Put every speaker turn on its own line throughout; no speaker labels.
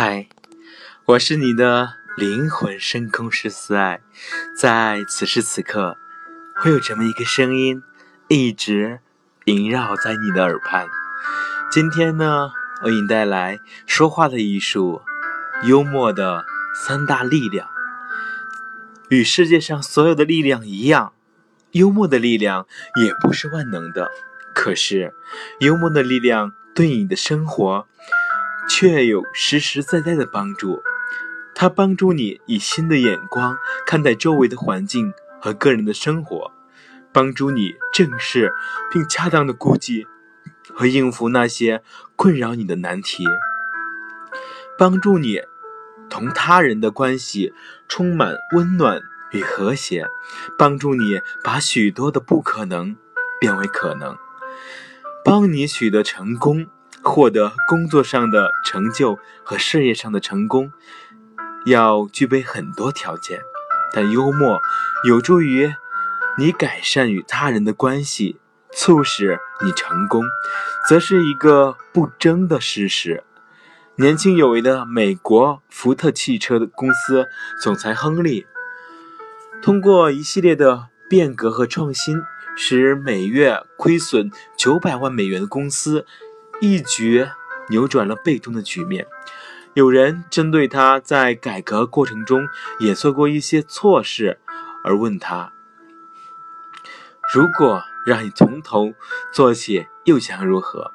嗨，我是你的灵魂深空师思爱，在此时此刻，会有这么一个声音一直萦绕在你的耳畔。今天呢，我给你带来说话的艺术，幽默的三大力量。与世界上所有的力量一样，幽默的力量也不是万能的。可是，幽默的力量对你的生活。却有实实在在的帮助，它帮助你以新的眼光看待周围的环境和个人的生活，帮助你正视并恰当的估计和应付那些困扰你的难题，帮助你同他人的关系充满温暖与和谐，帮助你把许多的不可能变为可能，帮你取得成功。获得工作上的成就和事业上的成功，要具备很多条件，但幽默有助于你改善与他人的关系，促使你成功，则是一个不争的事实。年轻有为的美国福特汽车的公司总裁亨利，通过一系列的变革和创新，使每月亏损九百万美元的公司。一举扭转了被动的局面。有人针对他在改革过程中也做过一些错事，而问他：“如果让你从头做起，又将如何？”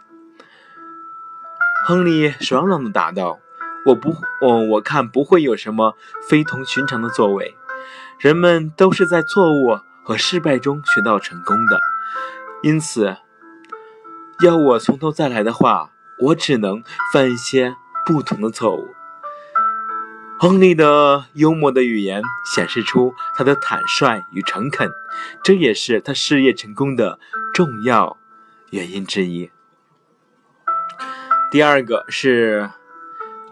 亨利爽朗地答道：“我不，我我看不会有什么非同寻常的作为。人们都是在错误和失败中学到成功的，因此。”要我从头再来的话，我只能犯一些不同的错误。亨利的幽默的语言显示出他的坦率与诚恳，这也是他事业成功的重要原因之一。第二个是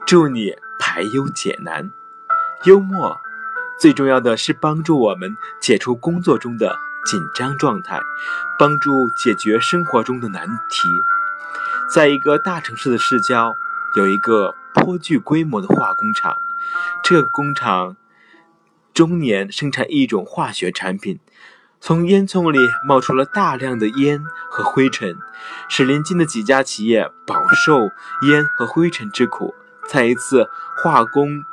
助你排忧解难。幽默最重要的是帮助我们解除工作中的。紧张状态，帮助解决生活中的难题。在一个大城市的市郊，有一个颇具规模的化工厂。这个工厂终年生产一种化学产品，从烟囱里冒出了大量的烟和灰尘，使邻近的几家企业饱受烟和灰尘之苦。在一次化工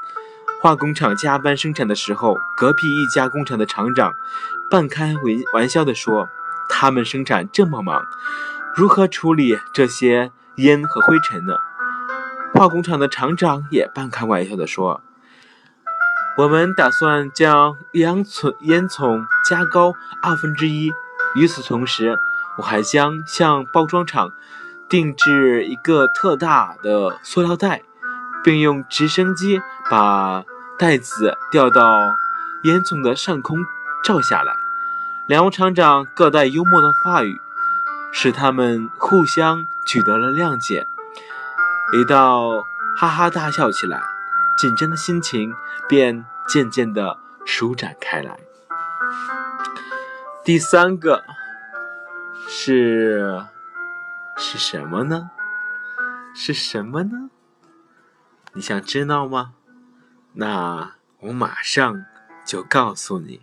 化工厂加班生产的时候，隔壁一家工厂的厂长。半开玩玩笑地说：“他们生产这么忙，如何处理这些烟和灰尘呢？”化工厂的厂长也半开玩笑地说：“我们打算将烟囱烟囱加高二分之一。与此同时，我还将向包装厂定制一个特大的塑料袋，并用直升机把袋子吊到烟囱的上空。”照下来，两位厂长各带幽默的话语，使他们互相取得了谅解。一道哈哈大笑起来，紧张的心情便渐渐的舒展开来。第三个是是什么呢？是什么呢？你想知道吗？那我马上就告诉你。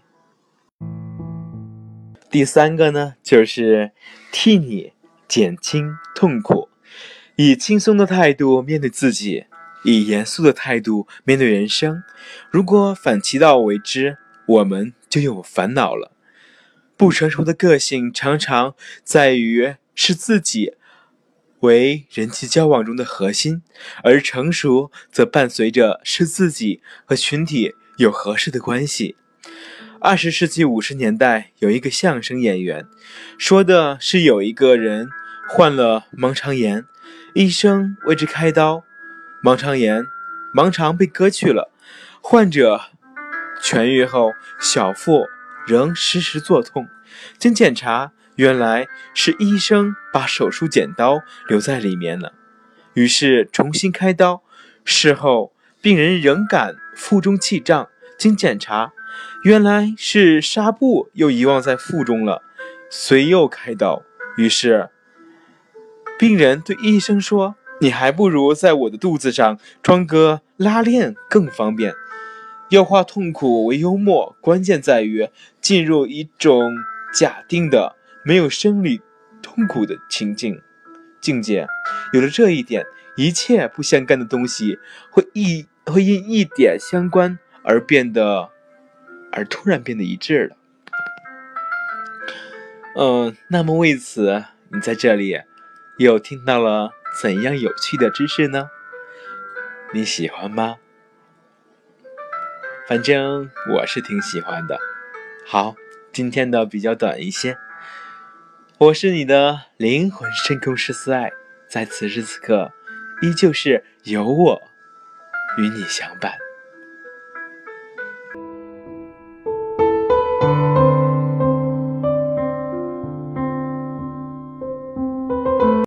第三个呢，就是替你减轻痛苦，以轻松的态度面对自己，以严肃的态度面对人生。如果反其道为之，我们就有烦恼了。不成熟的个性常常在于是自己为人际交往中的核心，而成熟则伴随着是自己和群体有合适的关系。二十世纪五十年代，有一个相声演员，说的是有一个人患了盲肠炎，医生为之开刀，盲肠炎盲肠被割去了，患者痊愈后，小腹仍时时作痛，经检查，原来是医生把手术剪刀留在里面了，于是重新开刀，事后病人仍感腹中气胀，经检查。原来是纱布又遗忘在腹中了，遂又开刀。于是，病人对医生说：“你还不如在我的肚子上装个拉链更方便。要化痛苦为幽默，关键在于进入一种假定的没有生理痛苦的情境境界。有了这一点，一切不相干的东西会一会因一点相关而变得，而突然变得一致了。嗯，那么为此，你在这里又听到了怎样有趣的知识呢？你喜欢吗？反正我是挺喜欢的。好，今天的比较短一些。我是你的灵魂深空十四爱，在此时此刻，依旧是有我与你相伴。